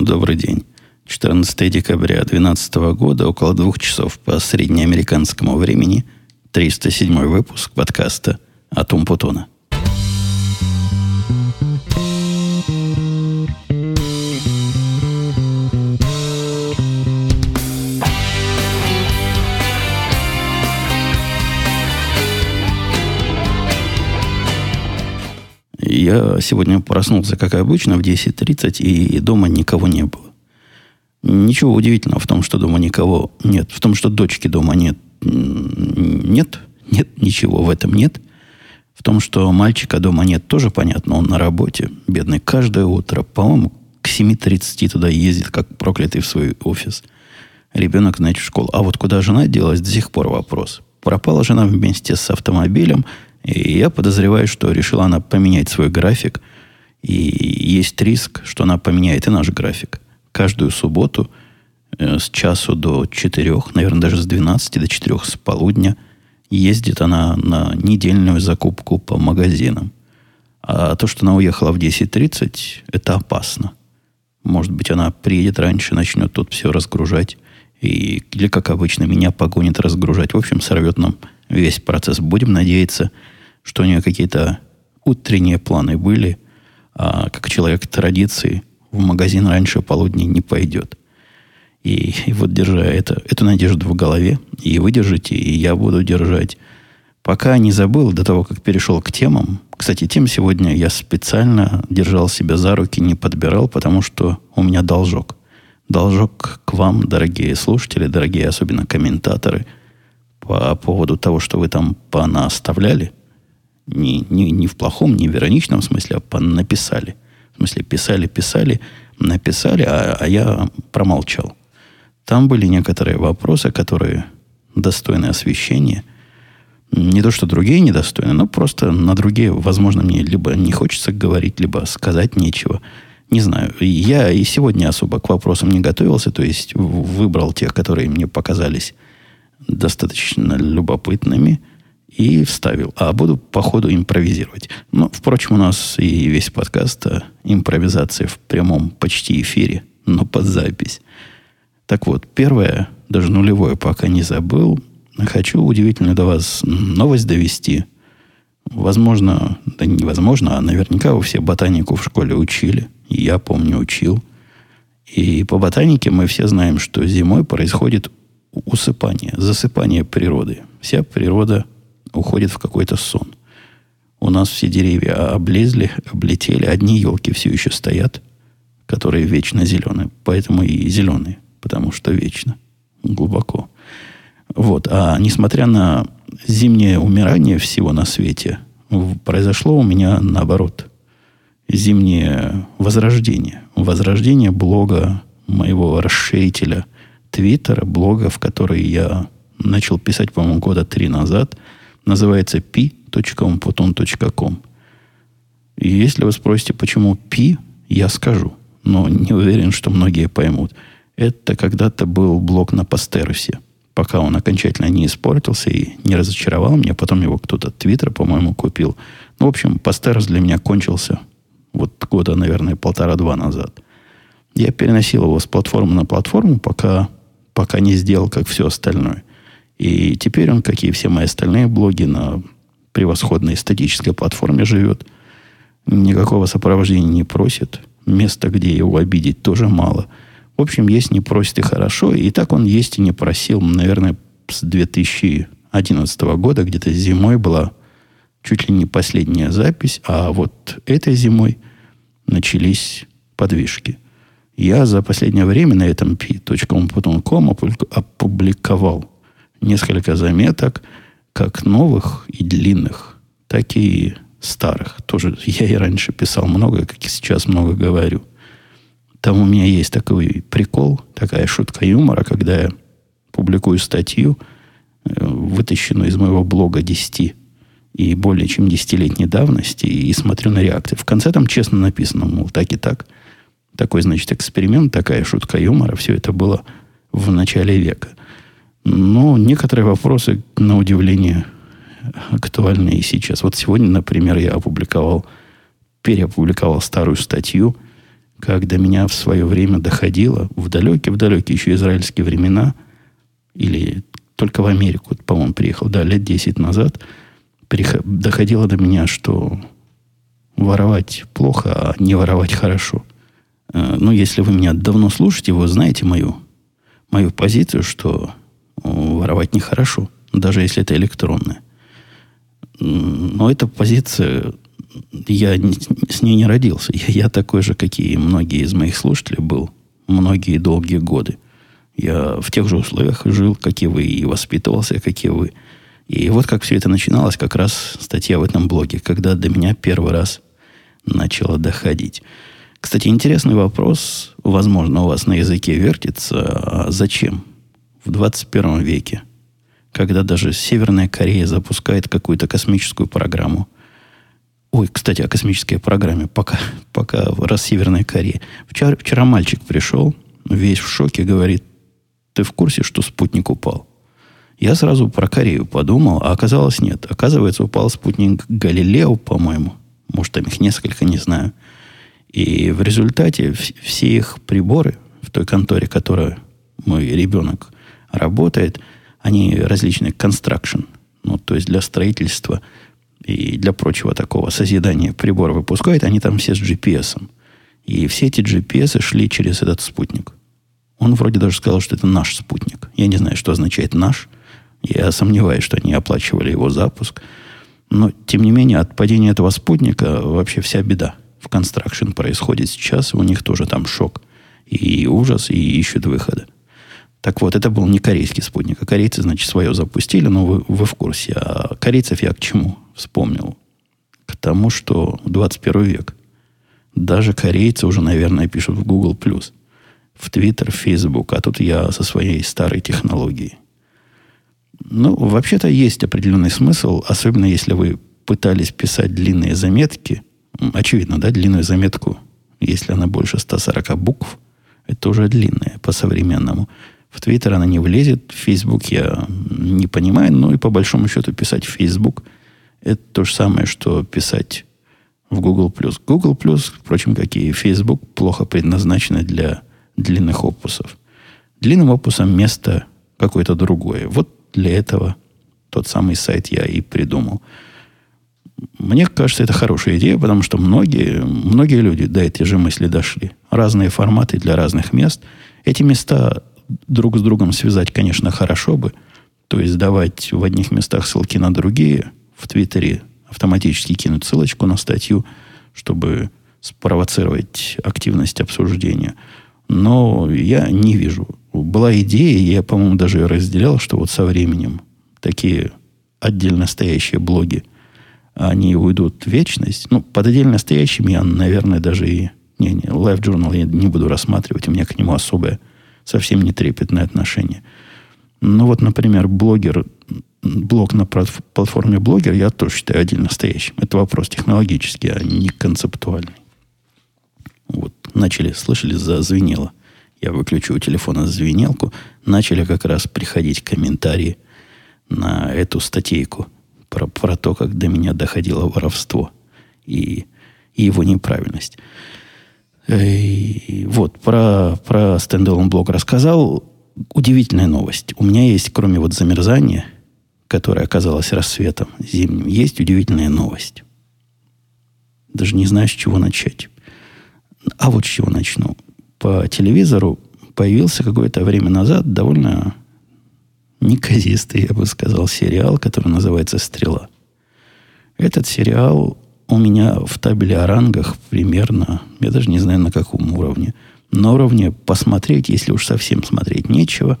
Добрый день. 14 декабря 2012 года, около двух часов по среднеамериканскому времени, 307 выпуск подкаста «Атум Путона». Я сегодня проснулся, как обычно, в 10.30, и дома никого не было. Ничего удивительного в том, что дома никого нет. В том, что дочки дома нет. Нет. Нет, ничего в этом нет. В том, что мальчика дома нет, тоже понятно. Он на работе. Бедный. Каждое утро, по-моему, к 7.30 туда ездит, как проклятый в свой офис. Ребенок, значит, в школу. А вот куда жена делась, до сих пор вопрос. Пропала жена вместе с автомобилем – и я подозреваю, что решила она поменять свой график. И есть риск, что она поменяет и наш график. Каждую субботу э, с часу до четырех, наверное, даже с 12 до четырех с полудня ездит она на недельную закупку по магазинам. А то, что она уехала в 10.30, это опасно. Может быть, она приедет раньше, начнет тут все разгружать. И, или, как обычно, меня погонит разгружать. В общем, сорвет нам весь процесс. Будем надеяться, что у нее какие-то утренние планы были, а как человек традиции в магазин раньше полудня не пойдет. И, и вот держа это, эту надежду в голове, и вы держите, и я буду держать. Пока не забыл, до того, как перешел к темам. Кстати, тем сегодня я специально держал себя за руки, не подбирал, потому что у меня должок. Должок к вам, дорогие слушатели, дорогие особенно комментаторы – по поводу того, что вы там понаставляли, не, не, не в плохом, не в ироничном смысле, а понаписали. В смысле, писали, писали, написали, а, а я промолчал. Там были некоторые вопросы, которые достойны освещения. Не то, что другие недостойны, но просто на другие, возможно, мне либо не хочется говорить, либо сказать нечего. Не знаю. Я и сегодня особо к вопросам не готовился, то есть выбрал тех, которые мне показались достаточно любопытными и вставил. А буду по ходу импровизировать. Но, впрочем, у нас и весь подкаст о импровизации в прямом почти эфире, но под запись. Так вот, первое, даже нулевое, пока не забыл, хочу удивительно до вас новость довести. Возможно, да невозможно, а наверняка вы все ботанику в школе учили. Я, помню, учил. И по ботанике мы все знаем, что зимой происходит усыпание, засыпание природы. Вся природа уходит в какой-то сон. У нас все деревья облезли, облетели. Одни елки все еще стоят, которые вечно зеленые. Поэтому и зеленые, потому что вечно. Глубоко. Вот. А несмотря на зимнее умирание всего на свете, произошло у меня наоборот. Зимнее возрождение. Возрождение блога моего расширителя – твиттера, блога, в который я начал писать, по-моему, года три назад, называется pi.umputon.com. И если вы спросите, почему пи, я скажу, но не уверен, что многие поймут. Это когда-то был блог на Пастерусе, пока он окончательно не испортился и не разочаровал меня. Потом его кто-то Твиттер, по-моему, купил. Ну, в общем, Пастерус для меня кончился вот года, наверное, полтора-два назад. Я переносил его с платформы на платформу, пока пока не сделал, как все остальное. И теперь он, как и все мои остальные блоги, на превосходной статической платформе живет. Никакого сопровождения не просит. Места, где его обидеть, тоже мало. В общем, есть не просит и хорошо. И так он есть и не просил. Наверное, с 2011 года, где-то зимой была чуть ли не последняя запись. А вот этой зимой начались подвижки – я за последнее время на этом p.com опубликовал несколько заметок, как новых и длинных, так и старых. Тоже я и раньше писал много, как и сейчас много говорю. Там у меня есть такой прикол, такая шутка юмора, когда я публикую статью, э, вытащенную из моего блога 10 и более чем 10-летней давности, и смотрю на реакции. В конце там честно написано, мол, так и так – такой, значит, эксперимент, такая шутка юмора. Все это было в начале века. Но некоторые вопросы, на удивление, актуальны и сейчас. Вот сегодня, например, я опубликовал, переопубликовал старую статью, как до меня в свое время доходило, в далекие-в далекие еще израильские времена, или только в Америку, по-моему, приехал, да, лет 10 назад, доходило до меня, что воровать плохо, а не воровать хорошо. Э, ну, если вы меня давно слушаете, вы знаете мою, мою позицию, что воровать нехорошо, даже если это электронное. Но эта позиция, я с ней не родился. Я, я такой же, как и многие из моих слушателей был многие долгие годы. Я в тех же условиях жил, как и вы, и воспитывался, как и вы. И вот как все это начиналось, как раз статья в этом блоге, когда до меня первый раз начало доходить. Кстати, интересный вопрос, возможно, у вас на языке вертится. А зачем в 21 веке, когда даже Северная Корея запускает какую-то космическую программу, Ой, кстати, о космической программе. Пока, пока раз Северная Корея. Вчера, вчера мальчик пришел, весь в шоке, говорит, ты в курсе, что спутник упал? Я сразу про Корею подумал, а оказалось нет. Оказывается, упал спутник Галилео, по-моему. Может, там их несколько, не знаю. И в результате все их приборы в той конторе, которая мой ребенок работает, они различные construction, ну, то есть для строительства и для прочего такого созидания прибора выпускают, они там все с GPS. И все эти GPS шли через этот спутник. Он вроде даже сказал, что это наш спутник. Я не знаю, что означает «наш». Я сомневаюсь, что они оплачивали его запуск. Но, тем не менее, от падения этого спутника вообще вся беда в констракшн происходит сейчас. У них тоже там шок и ужас, и ищут выхода. Так вот, это был не корейский спутник, а корейцы, значит, свое запустили, но вы, вы в курсе. А корейцев я к чему вспомнил? К тому, что 21 век. Даже корейцы уже, наверное, пишут в Google+, в Twitter, в Facebook, а тут я со своей старой технологией. Ну, вообще-то есть определенный смысл, особенно если вы пытались писать длинные заметки. Очевидно, да, длинную заметку, если она больше 140 букв, это уже длинная по-современному. В Твиттер она не влезет, в Фейсбук я не понимаю, ну и по большому счету писать в Фейсбук это то же самое, что писать в Google+. Google+, впрочем, как и Facebook, плохо предназначены для длинных опусов. Длинным опусом место какое-то другое. Вот для этого тот самый сайт я и придумал. Мне кажется, это хорошая идея, потому что многие, многие люди до этой же мысли дошли. Разные форматы для разных мест. Эти места друг с другом связать, конечно, хорошо бы. То есть давать в одних местах ссылки на другие. В Твиттере автоматически кинуть ссылочку на статью, чтобы спровоцировать активность обсуждения. Но я не вижу. Была идея, я, по-моему, даже ее разделял, что вот со временем такие отдельно стоящие блоги, они уйдут в вечность. Ну, под отдельно стоящим я, наверное, даже и... Не, не, Live Journal я не буду рассматривать, у меня к нему особое совсем не трепетное отношение. Ну вот, например, блогер, блог на платформе блогер я тоже считаю отдельно стоящим. Это вопрос технологический, а не концептуальный. Вот, начали, слышали, зазвенело. Я выключу у телефона звенелку. Начали как раз приходить комментарии на эту статейку про, про то, как до меня доходило воровство и, и его неправильность. И вот, про, про стендалон блог рассказал. Удивительная новость. У меня есть, кроме вот замерзания, которое оказалось рассветом зимним, есть удивительная новость. Даже не знаю, с чего начать. А вот с чего начну. По телевизору появился какое-то время назад довольно неказистый, я бы сказал, сериал, который называется «Стрела». Этот сериал у меня в табеле о рангах примерно, я даже не знаю на каком уровне, на уровне посмотреть, если уж совсем смотреть нечего,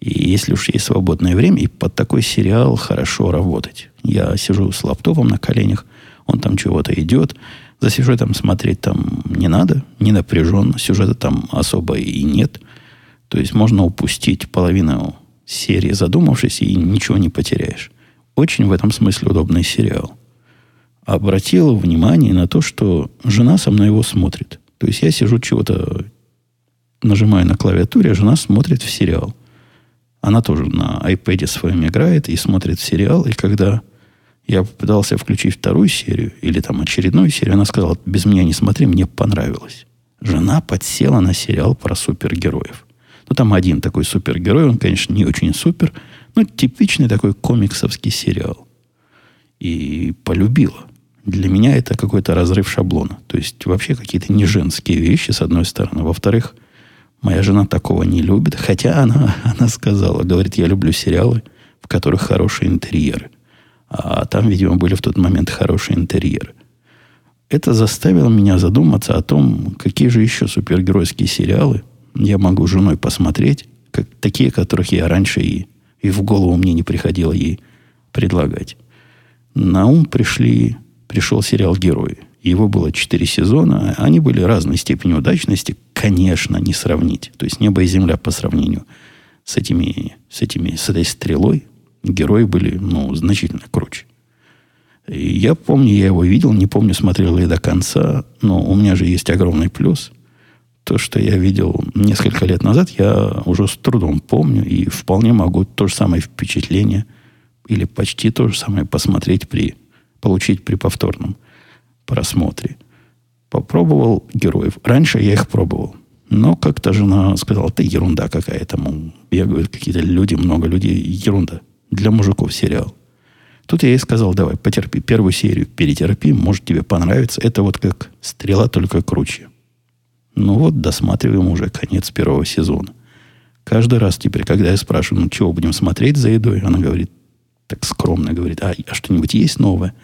и если уж есть свободное время, и под такой сериал хорошо работать. Я сижу с лаптопом на коленях, он там чего-то идет, за сюжетом смотреть там не надо, не напряженно, сюжета там особо и нет. То есть можно упустить половину серии, задумавшись, и ничего не потеряешь. Очень в этом смысле удобный сериал обратила внимание на то, что жена со мной его смотрит. То есть я сижу чего-то, нажимаю на клавиатуре, а жена смотрит в сериал. Она тоже на iPad своем играет и смотрит сериал. И когда я попытался включить вторую серию или там очередную серию, она сказала, без меня не смотри, мне понравилось. Жена подсела на сериал про супергероев. Ну, там один такой супергерой, он, конечно, не очень супер, но типичный такой комиксовский сериал. И полюбила. Для меня это какой-то разрыв шаблона. То есть вообще какие-то не женские вещи, с одной стороны. Во-вторых, моя жена такого не любит. Хотя она, она сказала, говорит, я люблю сериалы, в которых хорошие интерьеры. А там, видимо, были в тот момент хорошие интерьеры. Это заставило меня задуматься о том, какие же еще супергеройские сериалы я могу женой посмотреть, как, такие, которых я раньше и, и в голову мне не приходило ей предлагать. На ум пришли пришел сериал «Герои». Его было четыре сезона. Они были разной степени удачности. Конечно, не сравнить. То есть небо и земля по сравнению с этими, с этими, с этой стрелой. Герои были, ну, значительно круче. И я помню, я его видел, не помню, смотрел ли до конца, но у меня же есть огромный плюс. То, что я видел несколько лет назад, я уже с трудом помню и вполне могу то же самое впечатление или почти то же самое посмотреть при получить при повторном просмотре. Попробовал героев. Раньше я их пробовал. Но как-то жена сказала, ты ерунда какая-то. Мол, бегают какие-то люди, много людей. Ерунда. Для мужиков сериал. Тут я ей сказал, давай, потерпи. Первую серию перетерпи, может тебе понравится. Это вот как стрела, только круче. Ну вот, досматриваем уже конец первого сезона. Каждый раз теперь, когда я спрашиваю, ну чего будем смотреть за едой, она говорит, так скромно говорит, а, а что-нибудь есть новое?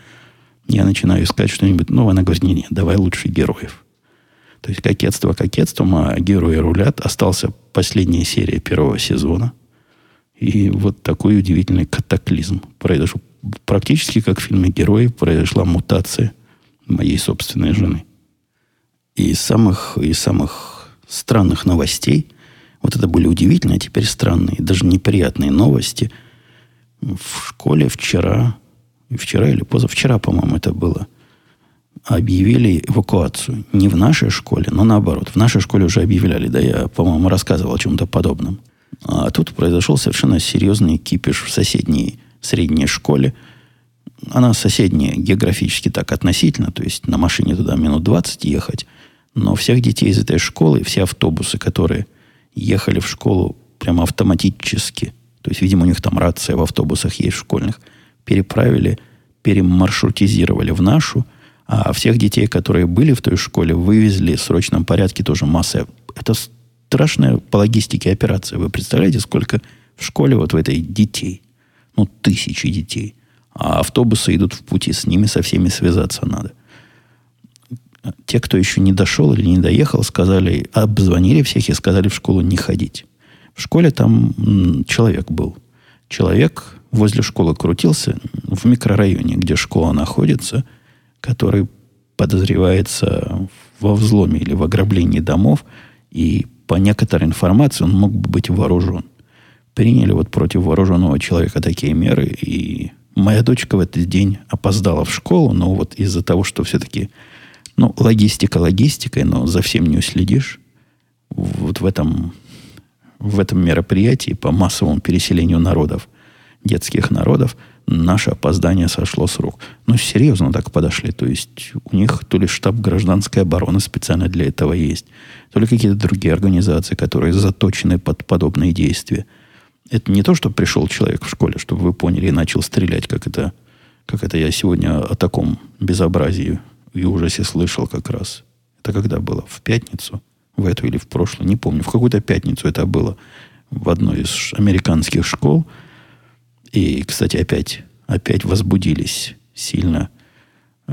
Я начинаю искать что-нибудь новое. Она говорит, не-не, давай лучше героев. То есть кокетство кокетством, а герои рулят. Остался последняя серия первого сезона. И вот такой удивительный катаклизм произошел. Практически как в фильме «Герои» произошла мутация моей собственной жены. И из самых, из самых странных новостей, вот это были удивительные, а теперь странные, даже неприятные новости. В школе вчера вчера или позавчера, по-моему, это было, объявили эвакуацию. Не в нашей школе, но наоборот. В нашей школе уже объявляли, да, я, по-моему, рассказывал о чем-то подобном. А тут произошел совершенно серьезный кипиш в соседней средней школе. Она соседняя географически так относительно, то есть на машине туда минут 20 ехать. Но всех детей из этой школы, все автобусы, которые ехали в школу прямо автоматически, то есть, видимо, у них там рация в автобусах есть школьных – переправили, перемаршрутизировали в нашу, а всех детей, которые были в той школе, вывезли в срочном порядке тоже масса. Это страшная по логистике операция. Вы представляете, сколько в школе вот в этой детей? Ну, тысячи детей. А автобусы идут в пути, с ними со всеми связаться надо. Те, кто еще не дошел или не доехал, сказали, обзвонили всех и сказали в школу не ходить. В школе там человек был. Человек возле школы крутился, в микрорайоне, где школа находится, который подозревается во взломе или в ограблении домов, и по некоторой информации он мог бы быть вооружен. Приняли вот против вооруженного человека такие меры, и моя дочка в этот день опоздала в школу, но вот из-за того, что все-таки, ну, логистика логистикой, но за всем не уследишь, вот в этом, в этом мероприятии по массовому переселению народов – детских народов, наше опоздание сошло с рук. Ну, серьезно так подошли. То есть у них то ли штаб гражданской обороны специально для этого есть, то ли какие-то другие организации, которые заточены под подобные действия. Это не то, что пришел человек в школе, чтобы вы поняли, и начал стрелять, как это, как это я сегодня о таком безобразии и ужасе слышал как раз. Это когда было? В пятницу? В эту или в прошлую? Не помню. В какую-то пятницу это было в одной из американских школ – и, кстати, опять, опять возбудились сильно э,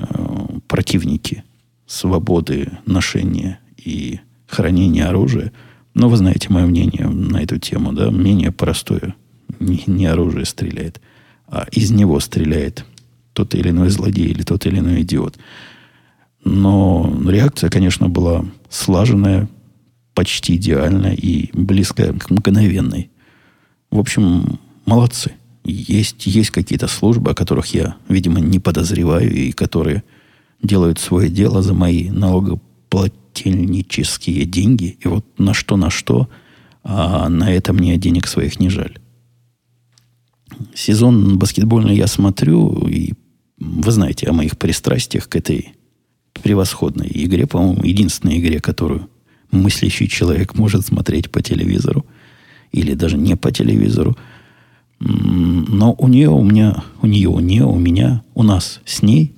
противники свободы ношения и хранения оружия. Но вы знаете мое мнение на эту тему, да? Мнение простое. Не, не оружие стреляет, а из него стреляет тот или иной злодей или тот или иной идиот. Но реакция, конечно, была слаженная, почти идеальная и близкая к мгновенной. В общем, молодцы. Есть, есть какие-то службы, о которых я, видимо, не подозреваю, и которые делают свое дело за мои налогоплательнические деньги. И вот на что, на что, а на это мне денег своих не жаль. Сезон баскетбольный я смотрю, и вы знаете о моих пристрастиях к этой превосходной игре, по-моему, единственной игре, которую мыслящий человек может смотреть по телевизору или даже не по телевизору. Но у нее, у меня, у нее, у нее, у меня, у нас с ней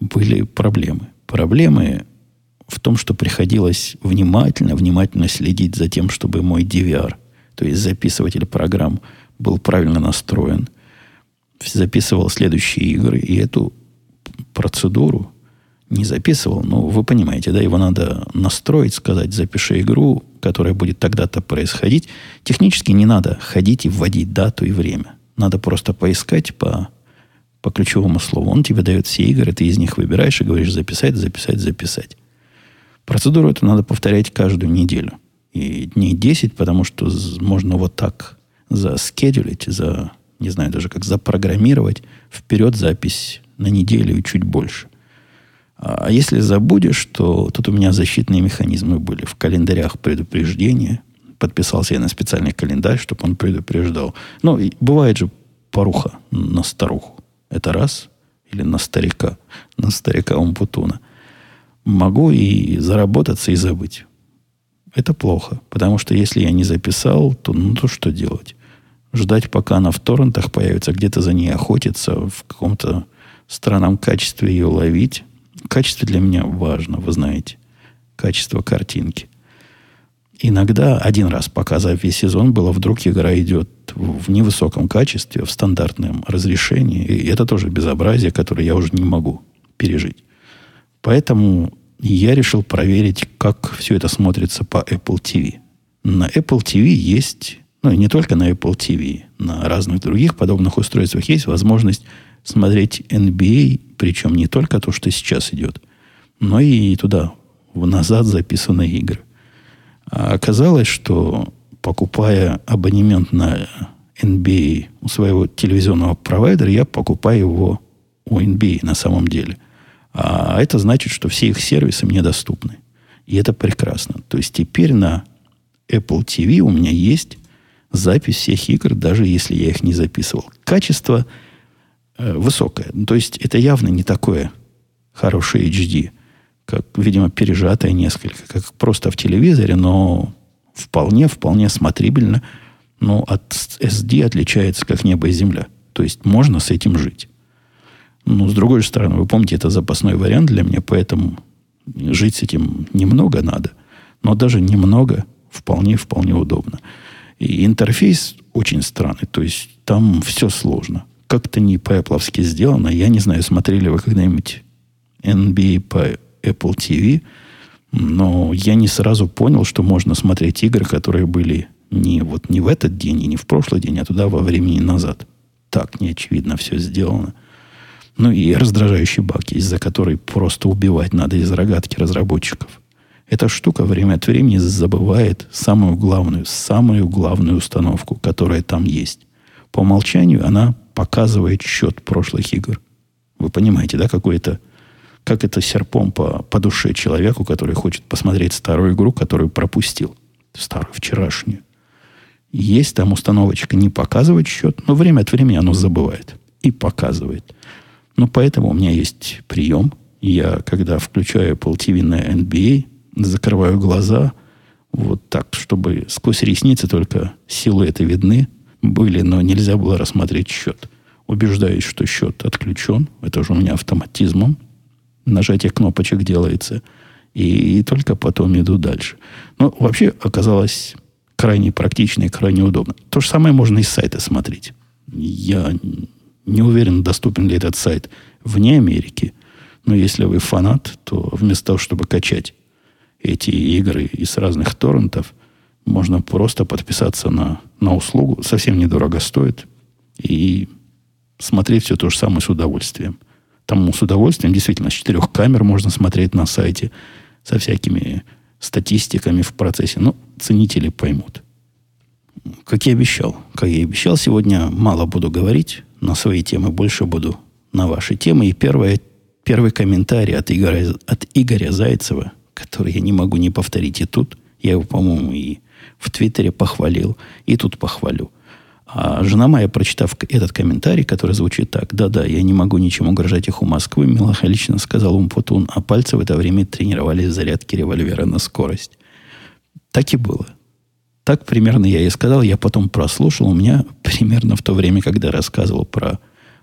были проблемы. Проблемы в том, что приходилось внимательно, внимательно следить за тем, чтобы мой DVR, то есть записыватель программ, был правильно настроен, записывал следующие игры, и эту процедуру не записывал, но вы понимаете, да, его надо настроить, сказать, запиши игру, которая будет тогда-то происходить. Технически не надо ходить и вводить дату и время. Надо просто поискать по, по ключевому слову. Он тебе дает все игры, ты из них выбираешь и говоришь записать, записать, записать. Процедуру эту надо повторять каждую неделю. И дней 10, потому что можно вот так заскедулить, за, не знаю даже как, запрограммировать вперед запись на неделю и чуть больше. А если забудешь, то тут у меня защитные механизмы были в календарях предупреждения. Подписался я на специальный календарь, чтобы он предупреждал. Ну, бывает же поруха на старуху. Это раз. Или на старика. На старика Умпутуна. Могу и заработаться, и забыть. Это плохо. Потому что если я не записал, то ну то что делать? Ждать, пока она в торрентах появится, где-то за ней охотиться, в каком-то странном качестве ее ловить – Качество для меня важно, вы знаете. Качество картинки. Иногда, один раз, показав весь сезон, было вдруг игра идет в невысоком качестве, в стандартном разрешении. И это тоже безобразие, которое я уже не могу пережить. Поэтому я решил проверить, как все это смотрится по Apple TV. На Apple TV есть, ну и не только на Apple TV, на разных других подобных устройствах есть возможность смотреть NBA, причем не только то, что сейчас идет, но и туда, в назад записанные игры. А оказалось, что покупая абонемент на NBA у своего телевизионного провайдера, я покупаю его у NBA на самом деле. А это значит, что все их сервисы мне доступны. И это прекрасно. То есть теперь на Apple TV у меня есть запись всех игр, даже если я их не записывал. Качество – Э, высокая. То есть это явно не такое хорошее HD, как, видимо, пережатое несколько, как просто в телевизоре, но вполне, вполне смотрибельно. Но от SD отличается как небо и земля. То есть можно с этим жить. Но с другой стороны, вы помните, это запасной вариант для меня, поэтому жить с этим немного надо. Но даже немного вполне, вполне удобно. И интерфейс очень странный. То есть там все сложно как-то не по-эпловски сделано. Я не знаю, смотрели вы когда-нибудь NBA по Apple TV, но я не сразу понял, что можно смотреть игры, которые были не, вот, не в этот день и не в прошлый день, а туда во времени назад. Так неочевидно все сделано. Ну и раздражающий баг, из-за которой просто убивать надо из рогатки разработчиков. Эта штука время от времени забывает самую главную, самую главную установку, которая там есть. По умолчанию она показывает счет прошлых игр. Вы понимаете, да, какой это, как это серпом по, по душе человеку, который хочет посмотреть старую игру, которую пропустил. Старую, вчерашнюю. Есть там установочка не показывать счет, но время от времени оно забывает и показывает. Ну, поэтому у меня есть прием. Я, когда включаю Apple TV на NBA, закрываю глаза, вот так, чтобы сквозь ресницы только силуэты видны, были, но нельзя было рассмотреть счет. Убеждаюсь, что счет отключен. Это уже у меня автоматизмом. Нажатие кнопочек делается. И, и только потом иду дальше. Но вообще оказалось крайне практично и крайне удобно. То же самое можно из сайта смотреть. Я не уверен, доступен ли этот сайт вне Америки. Но если вы фанат, то вместо того, чтобы качать эти игры из разных торрентов – можно просто подписаться на, на услугу. Совсем недорого стоит. И смотреть все то же самое с удовольствием. Там с удовольствием действительно с четырех камер можно смотреть на сайте со всякими статистиками в процессе. Но ценители поймут. Как я обещал. Как я обещал, сегодня мало буду говорить на свои темы, больше буду на ваши темы. И первое, первый комментарий от Игоря, от Игоря Зайцева, который я не могу не повторить и тут. Я его, по-моему, и в Твиттере похвалил, и тут похвалю. А жена моя, прочитав этот комментарий, который звучит так, да-да, я не могу ничем угрожать их у Москвы, меланхолично сказал Умпутун, а пальцы в это время тренировали зарядки револьвера на скорость. Так и было. Так примерно я и сказал. Я потом прослушал. У меня примерно в то время, когда рассказывал про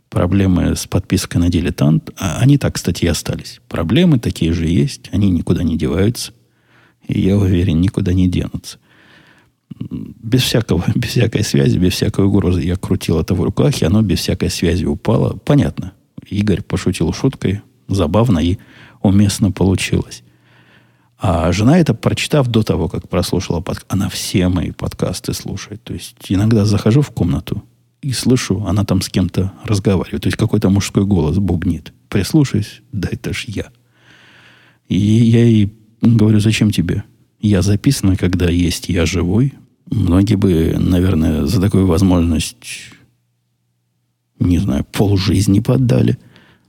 проблемы с подпиской на дилетант, а они так, кстати, и остались. Проблемы такие же есть. Они никуда не деваются. И я уверен, никуда не денутся. Без, всякого, без всякой связи, без всякой угрозы я крутил это в руках, и оно без всякой связи упало. Понятно. Игорь пошутил шуткой. Забавно и уместно получилось. А жена это, прочитав до того, как прослушала подкаст, она все мои подкасты слушает. То есть иногда захожу в комнату и слышу, она там с кем-то разговаривает. То есть какой-то мужской голос бубнит. Прислушаюсь, да это ж я. И я ей говорю, зачем тебе? Я записана, когда есть я живой. Многие бы, наверное, за такую возможность, не знаю, полжизни поддали,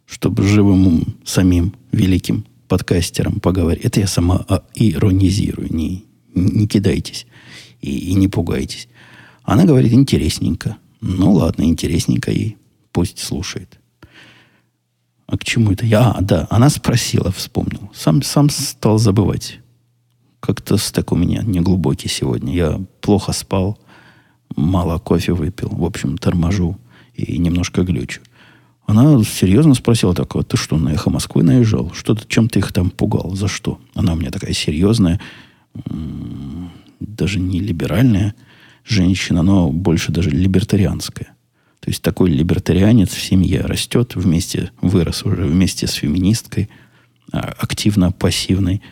чтобы живым самим великим подкастером поговорить. Это я сама а, иронизирую. Не, не кидайтесь и, и не пугайтесь. Она говорит, интересненько. Ну, ладно, интересненько и пусть слушает. А к чему это? Я, а, да, она спросила, вспомнил. Сам, сам стал забывать. Как-то стек у меня неглубокий сегодня. Я плохо спал, мало кофе выпил. В общем, торможу и немножко глючу. Она серьезно спросила такого, ты что, на эхо Москвы наезжал? Что ты, чем ты их там пугал? За что? Она у меня такая серьезная, даже не либеральная женщина, но больше даже либертарианская. То есть такой либертарианец в семье растет вместе, вырос уже вместе с феминисткой, а, активно пассивной.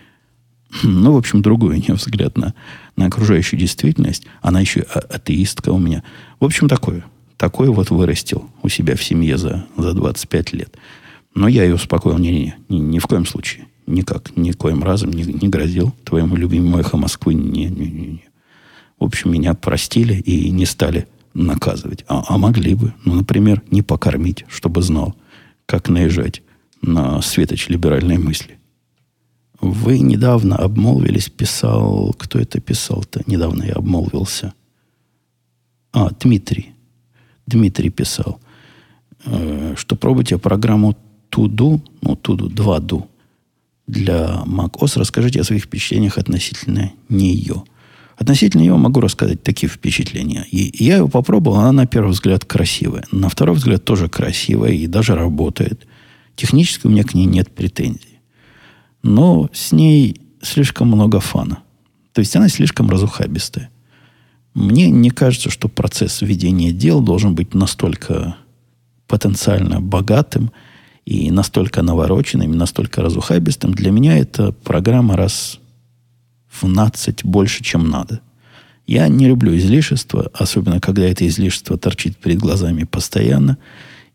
Ну, в общем, другой у нее взгляд на, на окружающую действительность. Она еще а, атеистка у меня. В общем, такое такой вот вырастил у себя в семье за, за 25 лет. Но я ее успокоил, не, не, ни, в коем случае. Никак, никоим разом не, не грозил твоему любимому эхо Москвы. Не, не, не, не. В общем, меня простили и не стали наказывать. А, а могли бы, ну, например, не покормить, чтобы знал, как наезжать на светоч либеральной мысли. Вы недавно обмолвились, писал... Кто это писал-то? Недавно я обмолвился. А, Дмитрий. Дмитрий писал, э, что пробуйте программу Туду, ну, Туду, 2Do для macOS. Расскажите о своих впечатлениях относительно нее. Относительно нее могу рассказать такие впечатления. И я ее попробовал, она на первый взгляд красивая. На второй взгляд тоже красивая и даже работает. Технически у меня к ней нет претензий. Но с ней слишком много фана. То есть она слишком разухабистая. Мне не кажется, что процесс ведения дел должен быть настолько потенциально богатым и настолько навороченным, и настолько разухабистым. Для меня это программа раз в 12 больше, чем надо. Я не люблю излишества, особенно когда это излишество торчит перед глазами постоянно.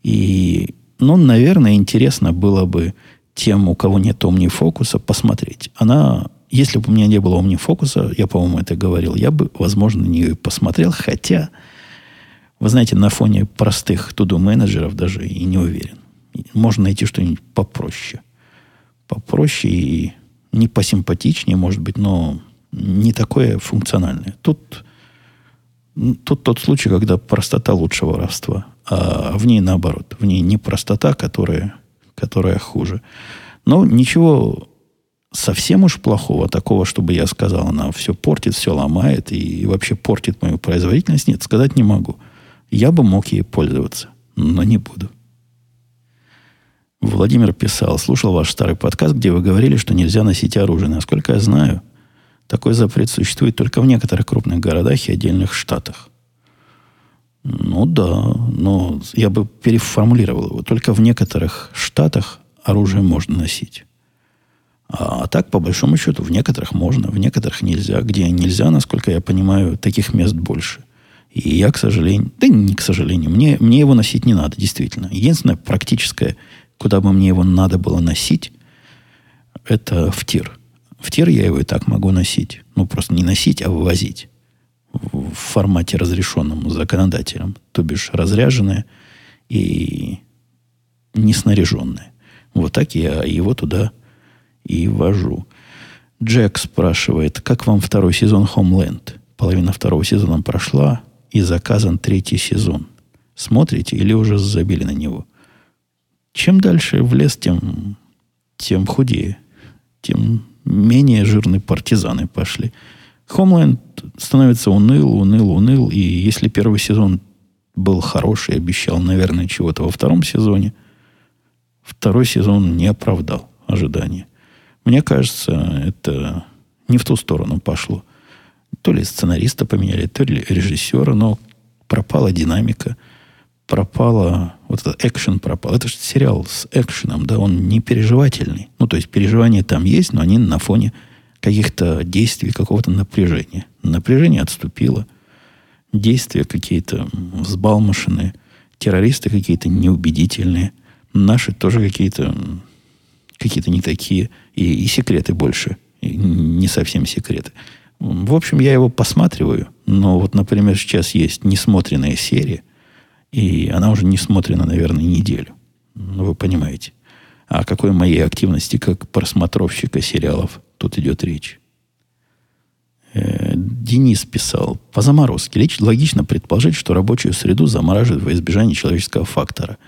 И, ну, наверное, интересно было бы тем, у кого нет омнифокуса, посмотреть. Она если бы у меня не было омнифокуса, я, по-моему, это говорил, я бы, возможно, на нее и посмотрел, хотя, вы знаете, на фоне простых туду менеджеров даже и не уверен. Можно найти что-нибудь попроще. Попроще и не посимпатичнее, может быть, но не такое функциональное. Тут, тут тот случай, когда простота лучше воровства, а в ней наоборот. В ней не простота, которая, которая хуже. Но ничего совсем уж плохого, такого, чтобы я сказал, она все портит, все ломает и вообще портит мою производительность, нет, сказать не могу. Я бы мог ей пользоваться, но не буду. Владимир писал, слушал ваш старый подкаст, где вы говорили, что нельзя носить оружие. Насколько я знаю, такой запрет существует только в некоторых крупных городах и отдельных штатах. Ну да, но я бы переформулировал его. Только в некоторых штатах оружие можно носить. А, а так, по большому счету, в некоторых можно, в некоторых нельзя. Где нельзя, насколько я понимаю, таких мест больше. И я, к сожалению, да не к сожалению, мне, мне его носить не надо, действительно. Единственное практическое, куда бы мне его надо было носить, это в тир. В тир я его и так могу носить. Ну, просто не носить, а вывозить. В формате разрешенном законодателем. То бишь разряженное и не снаряженное. Вот так я его туда и ввожу. Джек спрашивает, как вам второй сезон Homeland? Половина второго сезона прошла, и заказан третий сезон. Смотрите или уже забили на него? Чем дальше в лес, тем, тем худее. Тем менее жирные партизаны пошли. Homeland становится уныл, уныл, уныл. И если первый сезон был хороший, обещал, наверное, чего-то во втором сезоне, второй сезон не оправдал ожидания. Мне кажется, это не в ту сторону пошло. То ли сценариста поменяли, то ли режиссера, но пропала динамика, пропала, вот этот экшен пропал. Это же сериал с экшеном, да, он не переживательный. Ну, то есть переживания там есть, но они на фоне каких-то действий, какого-то напряжения. Напряжение отступило. Действия какие-то взбалмошенные. Террористы какие-то неубедительные. Наши тоже какие-то какие-то не такие. И, и секреты больше. И не совсем секреты. В общем, я его посматриваю. Но вот, например, сейчас есть несмотренная серия. И она уже не смотрена, наверное, неделю. Ну, вы понимаете. О какой моей активности как просмотровщика сериалов тут идет речь. Э, Денис писал, по заморозке логично предположить, что рабочую среду замораживают во избежание человеческого фактора.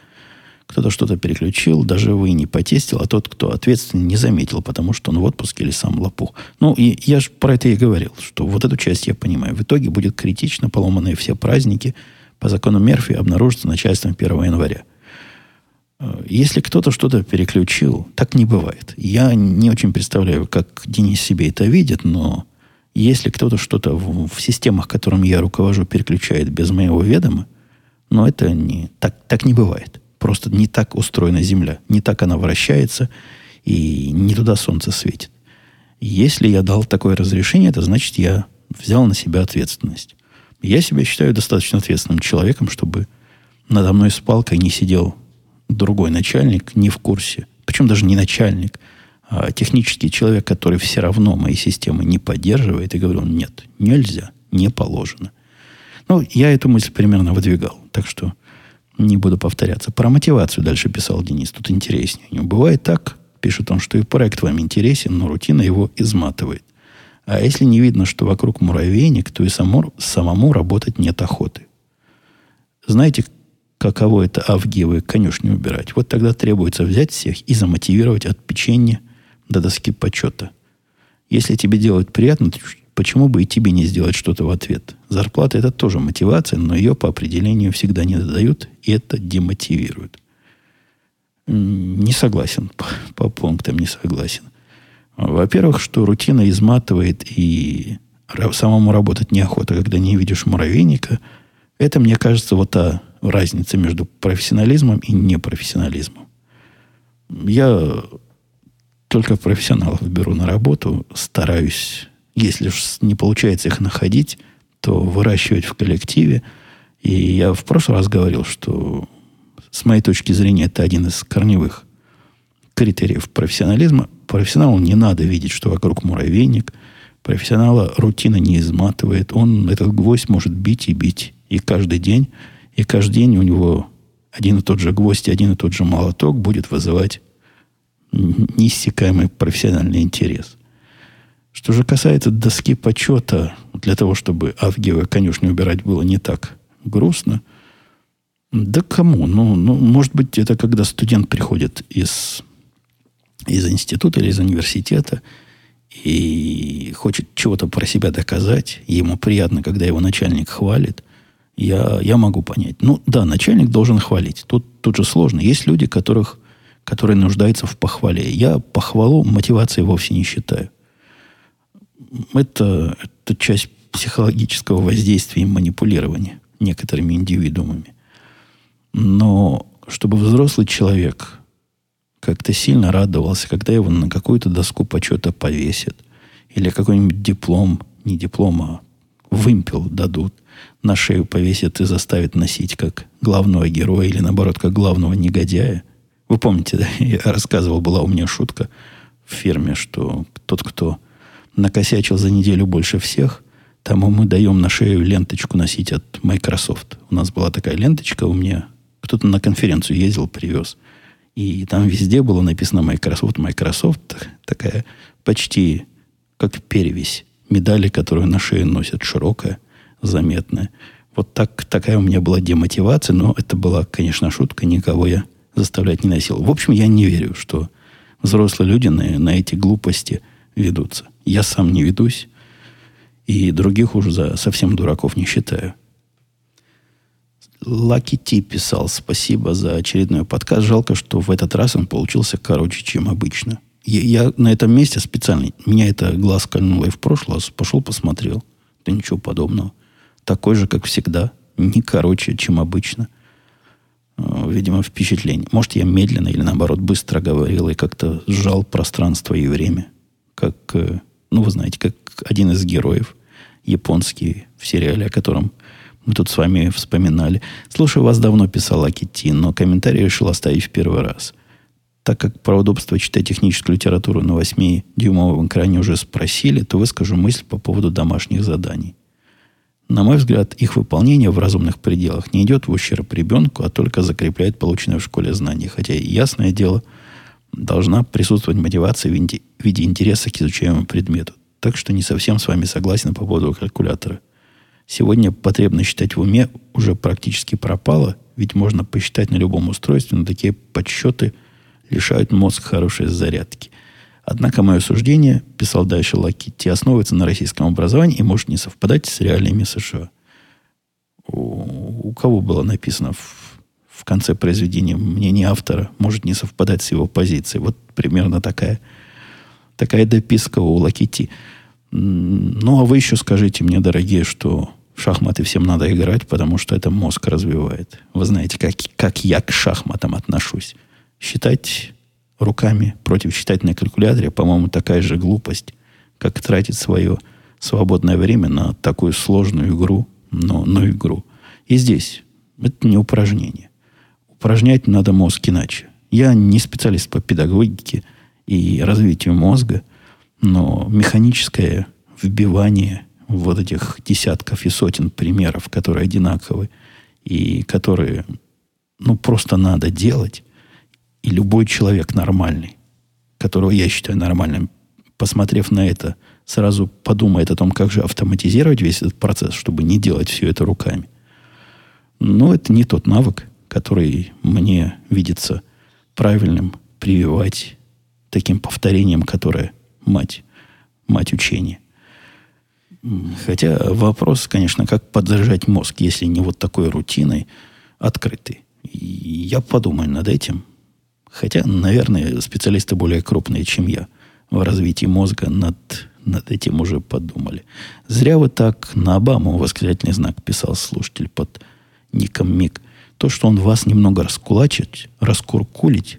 Кто-то что-то переключил, даже вы не потестил, а тот, кто ответственный, не заметил, потому что он в отпуске или сам лопух. Ну, и я же про это и говорил, что вот эту часть я понимаю. В итоге будет критично поломанные все праздники. По закону Мерфи обнаружатся начальством 1 января. Если кто-то что-то переключил, так не бывает. Я не очень представляю, как Денис себе это видит, но если кто-то что-то в, в системах, которым я руковожу, переключает без моего ведома, но это не, так, так не бывает. Просто не так устроена Земля, не так она вращается, и не туда Солнце светит. Если я дал такое разрешение, это значит, я взял на себя ответственность. Я себя считаю достаточно ответственным человеком, чтобы надо мной с палкой не сидел другой начальник, не в курсе. Причем даже не начальник – а технический человек, который все равно мои системы не поддерживает, и говорил, нет, нельзя, не положено. Ну, я эту мысль примерно выдвигал, так что не буду повторяться. Про мотивацию дальше писал Денис, тут интереснее. У бывает так, пишет он, что и проект вам интересен, но рутина его изматывает. А если не видно, что вокруг муравейник, то и само, самому работать нет охоты. Знаете, каково это авгиевые конюшни убирать? Вот тогда требуется взять всех и замотивировать от печенья до доски почета. Если тебе делают приятно, почему бы и тебе не сделать что-то в ответ? Зарплата – это тоже мотивация, но ее по определению всегда не дадут, и это демотивирует. Не согласен. По, по пунктам не согласен. Во-первых, что рутина изматывает и самому работать неохота, когда не видишь муравейника. Это, мне кажется, вот та разница между профессионализмом и непрофессионализмом. Я только профессионалов беру на работу, стараюсь, если уж не получается их находить, то выращивать в коллективе. И я в прошлый раз говорил, что с моей точки зрения это один из корневых критериев профессионализма. Профессионалу не надо видеть, что вокруг муравейник. Профессионала рутина не изматывает. Он этот гвоздь может бить и бить. И каждый день. И каждый день у него один и тот же гвоздь, один и тот же молоток будет вызывать неиссякаемый профессиональный интерес. Что же касается доски почета, для того, чтобы Авгиева конюшню убирать было не так грустно, да кому? Ну, ну, может быть, это когда студент приходит из, из института или из университета и хочет чего-то про себя доказать, ему приятно, когда его начальник хвалит, я, я могу понять. Ну, да, начальник должен хвалить. Тут, тут же сложно. Есть люди, которых который нуждается в похвале. Я похвалу мотивацией вовсе не считаю. Это, это часть психологического воздействия и манипулирования некоторыми индивидуумами. Но чтобы взрослый человек как-то сильно радовался, когда его на какую-то доску почета повесят, или какой-нибудь диплом, не диплом, а вымпел дадут, на шею повесят и заставят носить как главного героя или, наоборот, как главного негодяя, вы помните, да, я рассказывал, была у меня шутка в фирме, что тот, кто накосячил за неделю больше всех, тому мы даем на шею ленточку носить от Microsoft. У нас была такая ленточка у меня. Кто-то на конференцию ездил, привез. И там везде было написано Microsoft. Microsoft такая почти как перевесь медали, которую на шее носят, широкая, заметная. Вот так, такая у меня была демотивация, но это была, конечно, шутка, никого я заставлять не насиловать. В общем, я не верю, что взрослые люди на, на эти глупости ведутся. Я сам не ведусь. И других уже за совсем дураков не считаю. Лаки Ти писал спасибо за очередной подкаст. Жалко, что в этот раз он получился короче, чем обычно. Я, я на этом месте специально, меня это глаз кольнуло и в прошлый раз, пошел посмотрел. Да ничего подобного. Такой же, как всегда. Не короче, чем обычно. Э, видимо, впечатление. Может, я медленно или, наоборот, быстро говорил и как-то сжал пространство и время. Как, э, ну, вы знаете, как один из героев японский в сериале, о котором мы тут с вами вспоминали. Слушаю, вас давно писал Акити, но комментарий решил оставить в первый раз. Так как про удобство читать техническую литературу на 8-дюймовом экране уже спросили, то выскажу мысль по поводу домашних заданий. На мой взгляд, их выполнение в разумных пределах не идет в ущерб ребенку, а только закрепляет полученное в школе знания. Хотя, ясное дело, должна присутствовать мотивация в виде интереса к изучаемому предмету. Так что не совсем с вами согласен по поводу калькулятора. Сегодня потребность считать в уме уже практически пропала, ведь можно посчитать на любом устройстве, но такие подсчеты лишают мозг хорошей зарядки. Однако мое суждение, писал дальше Лакитти, основывается на российском образовании и может не совпадать с реалиями США. У, у кого было написано в, в конце произведения мнение автора может не совпадать с его позицией. Вот примерно такая, такая дописка у Лакити. Ну, а вы еще скажите мне, дорогие, что в шахматы всем надо играть, потому что это мозг развивает. Вы знаете, как, как я к шахматам отношусь. Считать руками против считать на калькуляторе, по-моему, такая же глупость, как тратить свое свободное время на такую сложную игру, но, но игру. И здесь это не упражнение. Упражнять надо мозг иначе. Я не специалист по педагогике и развитию мозга, но механическое вбивание вот этих десятков и сотен примеров, которые одинаковы и которые ну, просто надо делать. И любой человек нормальный, которого я считаю нормальным, посмотрев на это, сразу подумает о том, как же автоматизировать весь этот процесс, чтобы не делать все это руками. Но это не тот навык, который мне видится правильным прививать таким повторением, которое мать, мать учения. Хотя вопрос, конечно, как поддержать мозг, если не вот такой рутиной, открытый. И я подумаю над этим. Хотя, наверное, специалисты более крупные, чем я в развитии мозга над, над этим уже подумали. Зря вы так на Обаму восклицательный знак писал слушатель под ником Мик. То, что он вас немного раскулачит, раскуркулить,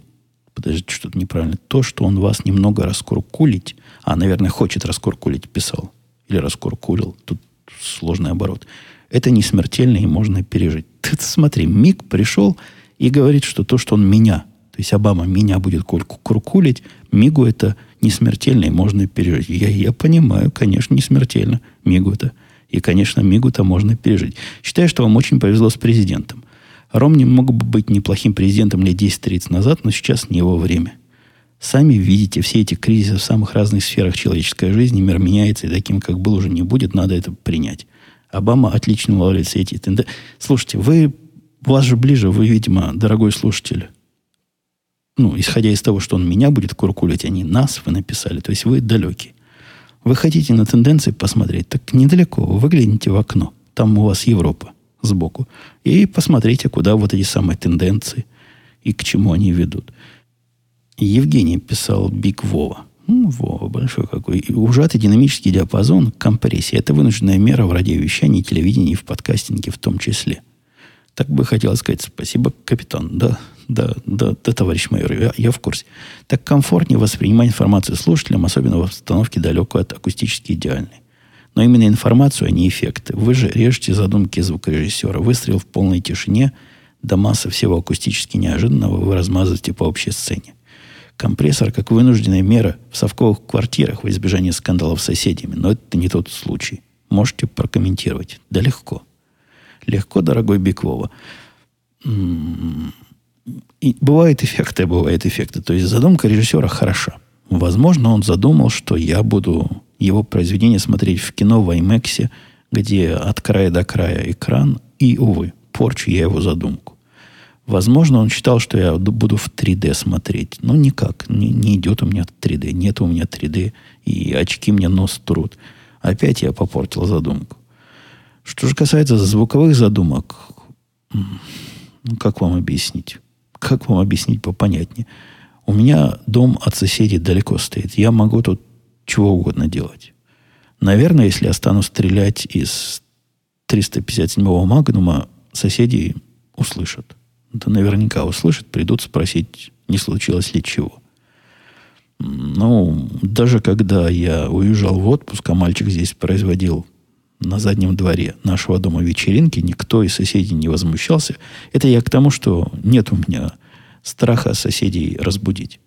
подождите, что-то неправильно. То, что он вас немного раскуркулить, а, наверное, хочет раскуркулить, писал или раскуркурил. Тут сложный оборот. Это не смертельно и можно пережить. Ты смотри, Миг пришел и говорит, что то, что он меня, то есть Обама меня будет куркулить, Мигу это не смертельно и можно пережить. Я, я понимаю, конечно, не смертельно Мигу это. И, конечно, Мигу-то можно пережить. Считаю, что вам очень повезло с президентом. Ромни мог бы быть неплохим президентом лет 10-30 назад, но сейчас не его время. Сами видите, все эти кризисы в самых разных сферах человеческой жизни, мир меняется, и таким, как был, уже не будет, надо это принять. Обама отлично улавливает все эти тенденции. Слушайте, вы, вас же ближе, вы, видимо, дорогой слушатель, ну, исходя из того, что он меня будет куркулить, а не нас вы написали, то есть вы далеки. Вы хотите на тенденции посмотреть, так недалеко, вы выгляните в окно, там у вас Европа сбоку, и посмотрите, куда вот эти самые тенденции и к чему они ведут. Евгений писал Биг Вова. Ну, Вова большой какой. Ужатый динамический диапазон, компрессия. Это вынужденная мера в радиовещании, телевидении и в подкастинге в том числе. Так бы хотелось сказать спасибо, капитан. Да, да, да, да, товарищ майор, я, я в курсе. Так комфортнее воспринимать информацию слушателям, особенно в обстановке далекой от акустически идеальной. Но именно информацию, а не эффекты. Вы же режете задумки звукорежиссера. Выстрел в полной тишине, до массы всего акустически неожиданного вы размазываете по общей сцене. Компрессор как вынужденная мера в совковых квартирах в избежание скандалов с соседями. Но это не тот случай. Можете прокомментировать. Да легко. Легко, дорогой Беквова. М-м-м. И бывают эффекты, бывают эффекты. То есть задумка режиссера хороша. Возможно, он задумал, что я буду его произведение смотреть в кино в IMAX, где от края до края экран, и, увы, порчу я его задумку. Возможно, он считал, что я буду в 3D смотреть. Но никак. Не, не идет у меня 3D. Нет у меня 3D. И очки мне нос трут. Опять я попортил задумку. Что же касается звуковых задумок, ну, как вам объяснить? Как вам объяснить попонятнее? У меня дом от соседей далеко стоит. Я могу тут чего угодно делать. Наверное, если я стану стрелять из 357-го Магнума, соседи услышат. Это наверняка услышат, придут спросить, не случилось ли чего. Ну, даже когда я уезжал в отпуск, а мальчик здесь производил на заднем дворе нашего дома вечеринки, никто из соседей не возмущался. Это я к тому, что нет у меня страха соседей разбудить.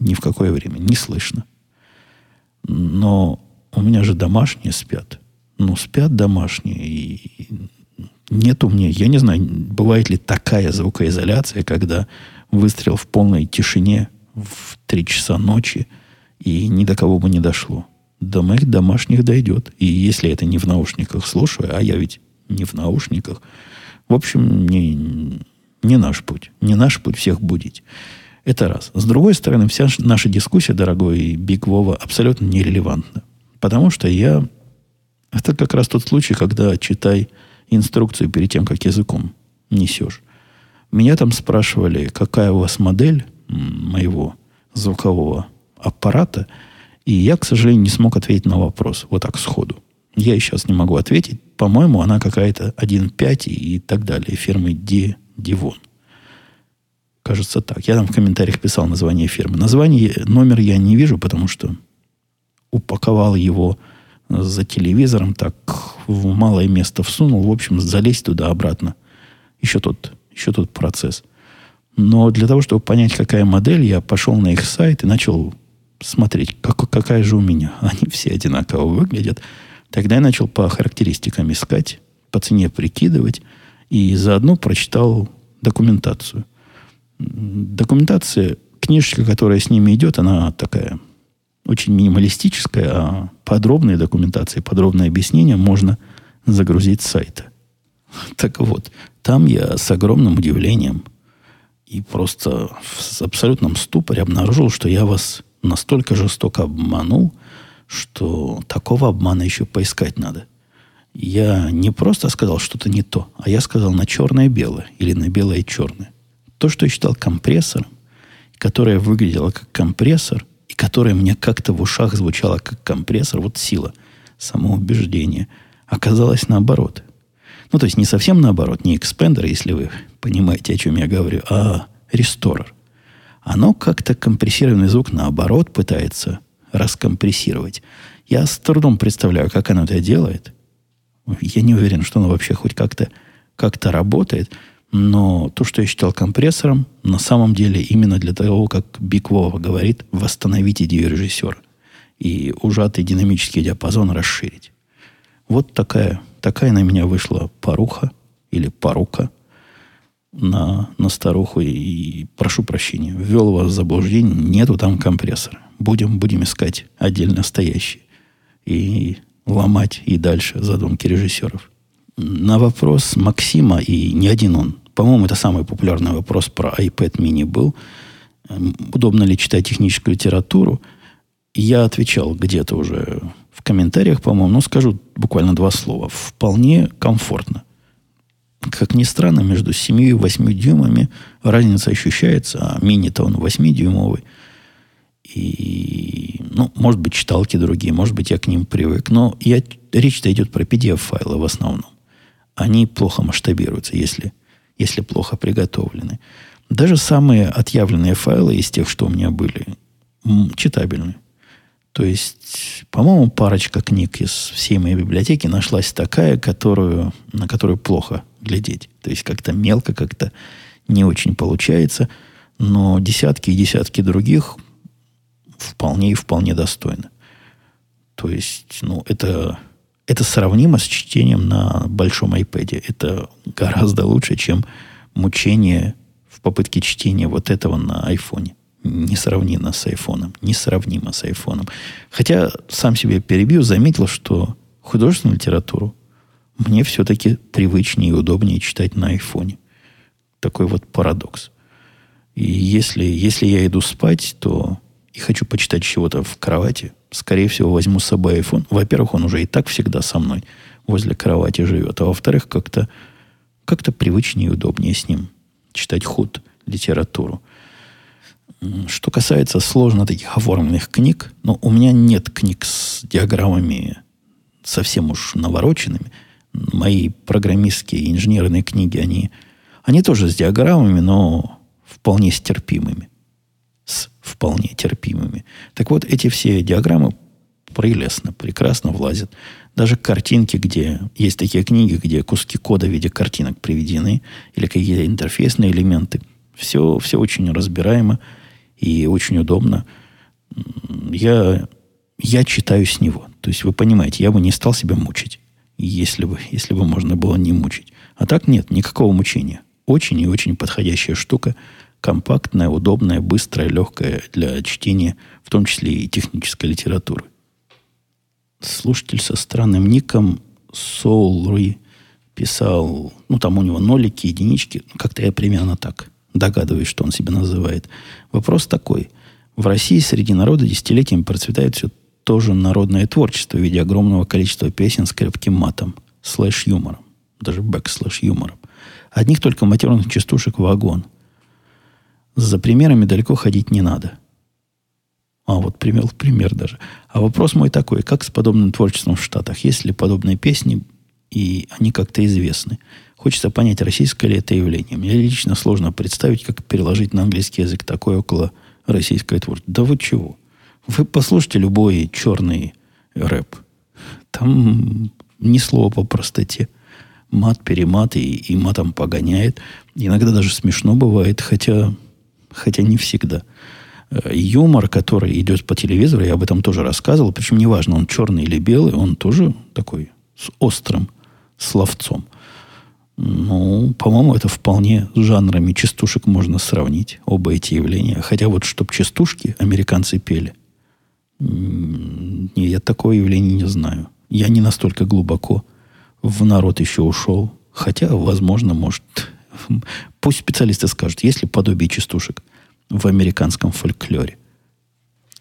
Ни в какое время. Не слышно. Но у меня же домашние спят. Ну, спят домашние. И нет у меня, я не знаю, бывает ли такая звукоизоляция, когда выстрел в полной тишине в 3 часа ночи, и ни до кого бы не дошло. До моих домашних дойдет. И если это не в наушниках слушаю, а я ведь не в наушниках, в общем, не, не наш путь. Не наш путь всех будить. Это раз. С другой стороны, вся наша дискуссия, дорогой Биг Вова, абсолютно нерелевантна. Потому что я... Это как раз тот случай, когда читай инструкцию перед тем, как языком несешь. Меня там спрашивали, какая у вас модель моего звукового аппарата, и я, к сожалению, не смог ответить на вопрос вот так сходу. Я сейчас не могу ответить. По-моему, она какая-то 1.5 и так далее, фирмы Ди, Дивон. Кажется так. Я там в комментариях писал название фирмы. Название, номер я не вижу, потому что упаковал его за телевизором, так в малое место всунул. В общем, залезть туда-обратно. Еще тот, еще тот процесс. Но для того, чтобы понять, какая модель, я пошел на их сайт и начал смотреть, как, какая же у меня. Они все одинаково выглядят. Тогда я начал по характеристикам искать, по цене прикидывать, и заодно прочитал документацию. Документация, книжечка, которая с ними идет, она такая очень минималистическая, а подробные документации, подробные объяснения можно загрузить с сайта. Так вот, там я с огромным удивлением и просто в абсолютном ступоре обнаружил, что я вас настолько жестоко обманул, что такого обмана еще поискать надо. Я не просто сказал что-то не то, а я сказал на черное-белое или на белое-черное. То, что я считал компрессором, которое выглядело как компрессор, и которое мне как-то в ушах звучало как компрессор, вот сила самоубеждения, оказалось наоборот. Ну, то есть не совсем наоборот, не экспендер, если вы понимаете, о чем я говорю, а ресторер. Оно как-то компрессированный звук наоборот пытается раскомпрессировать. Я с трудом представляю, как оно это делает. Я не уверен, что оно вообще хоть как-то как работает. Но то, что я считал компрессором, на самом деле именно для того, как Биг Вова говорит, восстановить идею режиссера. И ужатый динамический диапазон расширить. Вот такая, такая на меня вышла поруха или порука на, на старуху. И прошу прощения, ввел вас в заблуждение. Нету там компрессора. Будем, будем искать отдельно стоящий. И ломать и дальше задумки режиссеров. На вопрос Максима, и не один он, по-моему, это самый популярный вопрос про iPad mini был, эм, удобно ли читать техническую литературу, я отвечал где-то уже в комментариях, по-моему, но скажу буквально два слова. Вполне комфортно. Как ни странно, между 7 и 8 дюймами разница ощущается, а мини-то он 8-дюймовый. И, ну, может быть, читалки другие, может быть, я к ним привык. Но я, речь-то идет про PDF-файлы в основном. Они плохо масштабируются, если, если плохо приготовлены. Даже самые отъявленные файлы из тех, что у меня были, читабельны. То есть, по-моему, парочка книг из всей моей библиотеки нашлась такая, которую, на которую плохо глядеть. То есть, как-то мелко, как-то не очень получается. Но десятки и десятки других вполне и вполне достойно. То есть, ну, это, это сравнимо с чтением на большом iPad. Это гораздо лучше, чем мучение в попытке чтения вот этого на айфоне. Несравнимо с айфоном. Несравнимо с айфоном. Хотя сам себе перебью, заметил, что художественную литературу мне все-таки привычнее и удобнее читать на айфоне. Такой вот парадокс. И если, если я иду спать, то и хочу почитать чего-то в кровати, скорее всего, возьму с собой iPhone. Во-первых, он уже и так всегда со мной возле кровати живет. А во-вторых, как-то как привычнее и удобнее с ним читать худ литературу. Что касается сложно таких оформленных книг, но у меня нет книг с диаграммами совсем уж навороченными. Мои программистские инженерные книги, они, они тоже с диаграммами, но вполне стерпимыми. С вполне терпимыми. Так вот, эти все диаграммы прелестно, прекрасно влазят. Даже картинки, где есть такие книги, где куски кода в виде картинок приведены, или какие-то интерфейсные элементы. Все, все очень разбираемо и очень удобно. Я, я читаю с него. То есть, вы понимаете, я бы не стал себя мучить, если бы, если бы можно было не мучить. А так нет, никакого мучения. Очень и очень подходящая штука. Компактная, удобная, быстрая, легкая для чтения, в том числе и технической литературы. Слушатель со странным ником Soulry писал, ну, там у него нолики, единички, как-то я примерно так догадываюсь, что он себя называет. Вопрос такой. В России среди народа десятилетиями процветает все то же народное творчество в виде огромного количества песен с крепким матом, слэш-юмором, даже бэк-слэш-юмором. Одних только матерных частушек вагон. За примерами далеко ходить не надо. А вот пример, пример даже. А вопрос мой такой, как с подобным творчеством в Штатах? Есть ли подобные песни, и они как-то известны? Хочется понять, российское ли это явление. Мне лично сложно представить, как переложить на английский язык такое около российское творчество. Да вы чего? Вы послушайте любой черный рэп. Там ни слова по простоте. Мат, перемат и, и матом погоняет. Иногда даже смешно бывает, хотя, хотя не всегда. Э, юмор, который идет по телевизору, я об этом тоже рассказывал, причем неважно, он черный или белый, он тоже такой с острым словцом. Ну, по-моему, это вполне с жанрами частушек можно сравнить, оба эти явления. Хотя вот, чтоб частушки американцы пели, не, я такого явления не знаю. Я не настолько глубоко в народ еще ушел. Хотя, возможно, может... Пусть специалисты скажут, есть ли подобие частушек в американском фольклоре.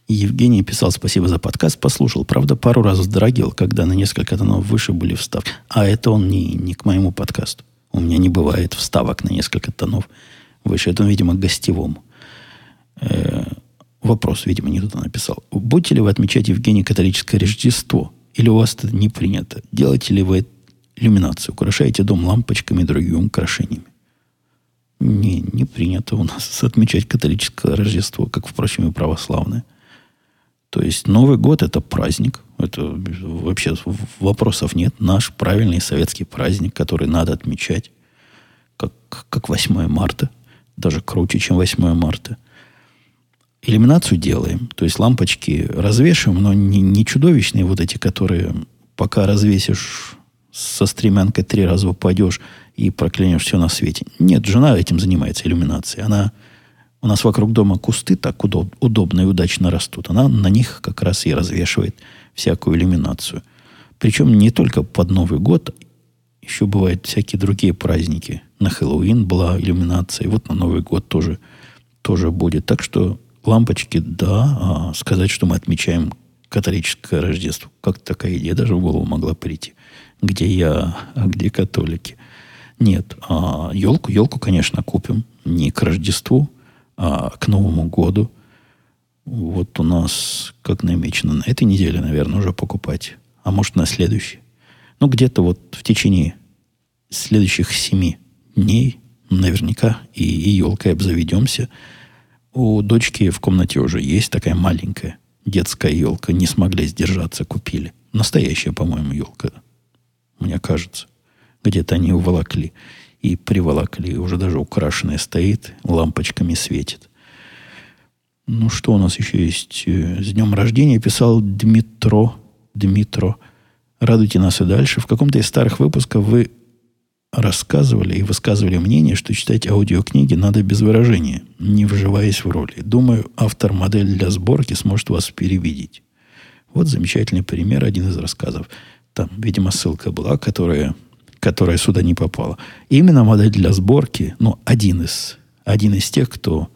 Евгений писал спасибо за подкаст, послушал. Правда, пару раз вздрагивал, когда на несколько тонов выше были вставки. А это он не, не к моему подкасту. У меня не бывает вставок на несколько тонов выше. Это он, видимо, гостевому. Э, вопрос, видимо, не туда написал. Будете ли вы отмечать, Евгений, католическое Рождество? Или у вас это не принято? Делаете ли вы иллюминацию? Украшаете дом лампочками и другими украшениями? Не, не принято у нас отмечать католическое Рождество, как, впрочем, и православное. То есть Новый год – это праздник. Это вообще вопросов нет. Наш правильный советский праздник, который надо отмечать, как, как 8 марта. Даже круче, чем 8 марта. Иллюминацию делаем. То есть лампочки развешиваем, но не, не чудовищные вот эти, которые пока развесишь со стремянкой три раза упадешь и проклянешь все на свете. Нет, жена этим занимается, иллюминацией. Она у нас вокруг дома кусты так удоб, удобно и удачно растут. Она на них как раз и развешивает всякую иллюминацию. Причем не только под Новый год, еще бывают всякие другие праздники. На Хэллоуин была иллюминация, и вот на Новый год тоже, тоже будет. Так что лампочки, да, а сказать, что мы отмечаем католическое Рождество, как такая идея даже в голову могла прийти. Где я, а где католики? Нет, а елку, елку, конечно, купим. Не к Рождеству, а к Новому году. Вот у нас, как намечено, на этой неделе, наверное, уже покупать. А может, на следующей. Ну, где-то вот в течение следующих семи дней наверняка и, и елкой обзаведемся. У дочки в комнате уже есть такая маленькая детская елка. Не смогли сдержаться, купили. Настоящая, по-моему, елка. Мне кажется. Где-то они уволокли и приволокли, уже даже украшенная стоит, лампочками светит. Ну, что у нас еще есть? Э, с днем рождения писал Дмитро. Дмитро. Радуйте нас и дальше. В каком-то из старых выпусков вы рассказывали и высказывали мнение, что читать аудиокниги надо без выражения, не вживаясь в роли. Думаю, автор модель для сборки сможет вас перевидеть. Вот замечательный пример, один из рассказов. Там, видимо, ссылка была, которая которая сюда не попала. Именно модель для сборки, ну, один из, один из тех, кто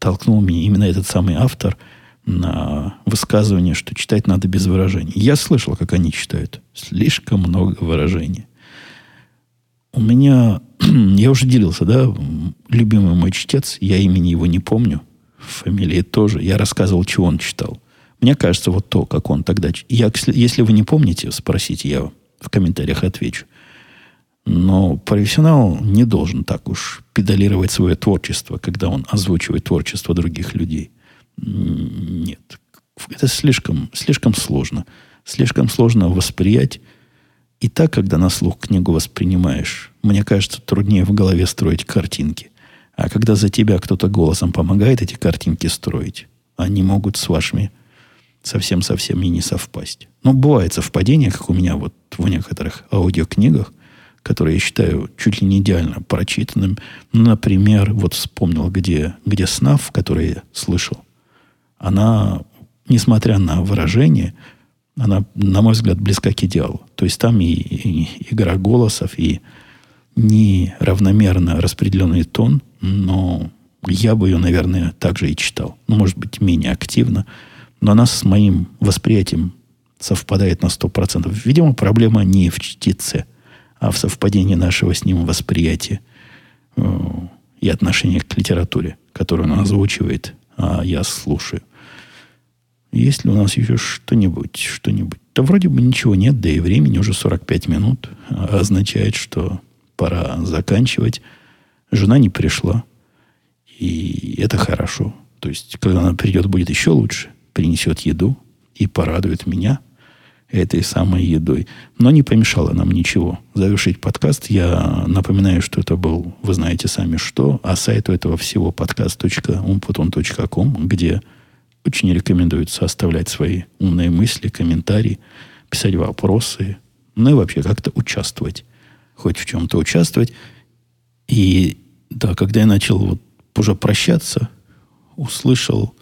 толкнул меня, именно этот самый автор, на высказывание, что читать надо без выражений. Я слышал, как они читают. Слишком много выражений. У меня, я уже делился, да, любимый мой чтец, я имени его не помню, фамилии тоже. Я рассказывал, чего он читал. Мне кажется, вот то, как он тогда... Я, если вы не помните, спросите, я в комментариях отвечу. Но профессионал не должен так уж педалировать свое творчество, когда он озвучивает творчество других людей. Нет. Это слишком, слишком сложно. Слишком сложно восприять. И так, когда на слух книгу воспринимаешь, мне кажется, труднее в голове строить картинки. А когда за тебя кто-то голосом помогает эти картинки строить, они могут с вашими совсем-совсем и не совпасть. Но бывает совпадение, как у меня вот в некоторых аудиокнигах, которые я считаю чуть ли не идеально прочитанным. Например, вот вспомнил, где, где снав, который я слышал, она, несмотря на выражение, она, на мой взгляд, близка к идеалу. То есть там и, и игра голосов, и неравномерно распределенный тон, но я бы ее, наверное, также и читал. Ну, может быть, менее активно. Но она с моим восприятием совпадает на 100%. Видимо, проблема не в чтеце, а в совпадении нашего с ним восприятия э, и отношения к литературе, которую он озвучивает, а я слушаю. Есть ли у нас еще что-нибудь, что-нибудь? Да вроде бы ничего нет, да и времени уже 45 минут. А означает, что пора заканчивать. Жена не пришла. И это хорошо. То есть, когда она придет, будет еще лучше. Принесет еду и порадует меня этой самой едой. Но не помешало нам ничего завершить подкаст. Я напоминаю, что это был, вы знаете сами что, а сайт у этого всего подкаст.умпутун.ком, где очень рекомендуется оставлять свои умные мысли, комментарии, писать вопросы, ну и вообще как-то участвовать. Хоть в чем-то участвовать. И да, когда я начал вот уже прощаться, услышал...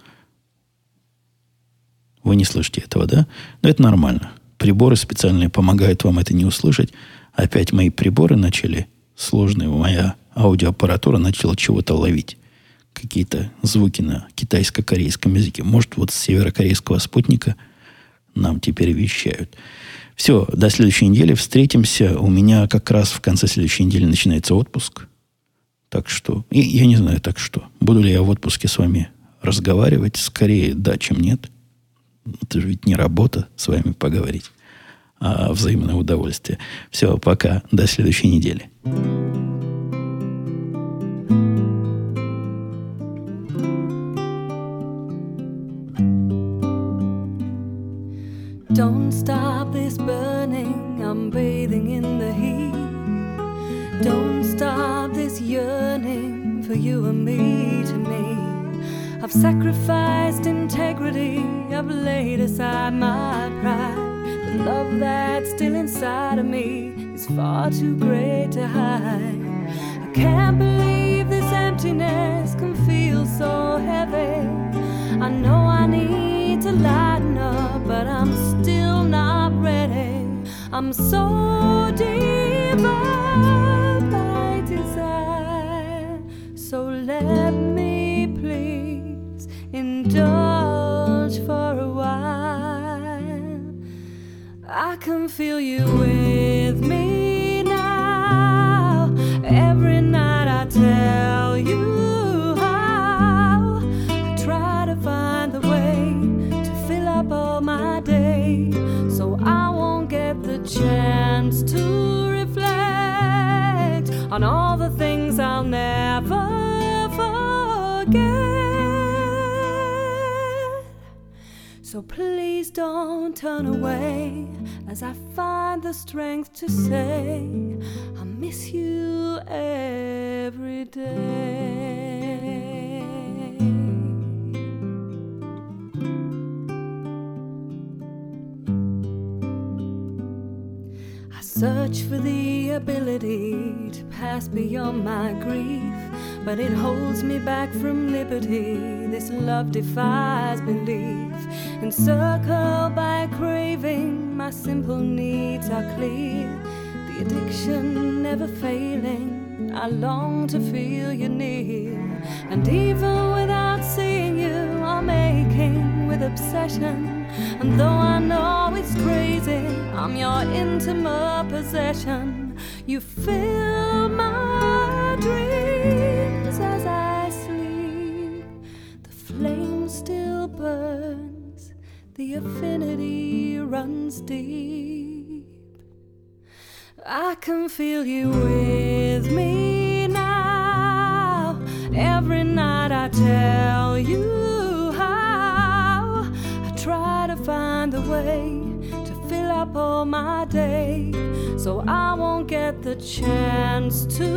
Вы не слышите этого, да? Но это нормально. Приборы специальные помогают вам это не услышать. Опять мои приборы начали сложные. Моя аудиоаппаратура начала чего-то ловить какие-то звуки на китайско-корейском языке. Может, вот с северокорейского спутника нам теперь вещают. Все, до следующей недели встретимся. У меня как раз в конце следующей недели начинается отпуск. Так что, и, я не знаю, так что. Буду ли я в отпуске с вами разговаривать? Скорее да, чем нет. Это же ведь не работа с вами поговорить, а взаимное удовольствие. Все, пока. До следующей недели. Don't this burning, I'm bathing in the heat. Don't stop this yearning for you and me to me. I've sacrificed integrity, I've laid aside my pride. The love that's still inside of me is far too great to hide. I can't believe this emptiness can feel so heavy. I know I need to lighten up, but I'm still not. I'm so deep by desire. So let me please indulge for a while. I can feel you with me now. Every night to reflect on all the things I'll never forget. So please don't turn away as I find the strength to say, I miss you every day. Search for the ability to pass beyond my grief, but it holds me back from liberty. This love defies belief. Encircled by craving, my simple needs are clear. The addiction never failing I long to feel you near. And even without seeing you, I'm aching with obsession. And though I know it's crazy, I'm your intimate possession. You fill my dreams as I sleep. The flame still burns, the affinity runs deep. I can feel you with me now. Every night I tell you way to fill up all my day so I won't get the chance to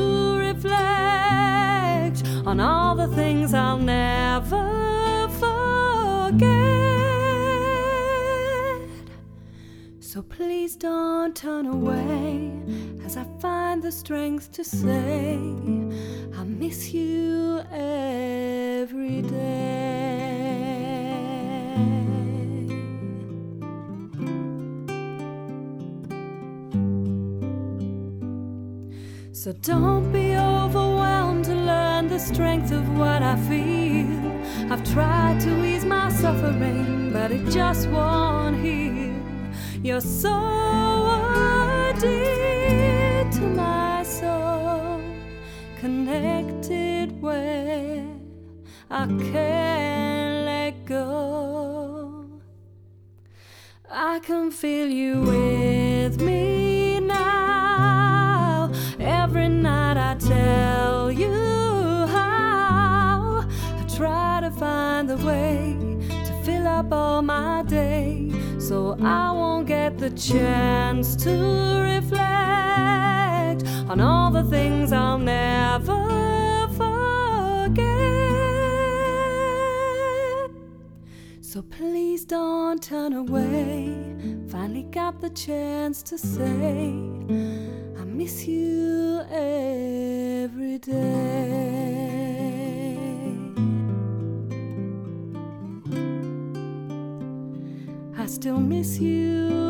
reflect on all the things I'll never forget. So please don't turn away as I find the strength to say, I miss you every day. So don't be overwhelmed to learn the strength of what I feel. I've tried to ease my suffering, but it just won't heal. You're so dear to my soul, connected where I can't let go. I can feel you with me day so I won't get the chance to reflect on all the things I'll never forget. So please don't turn away. Finally got the chance to say, I miss you every day. Still miss you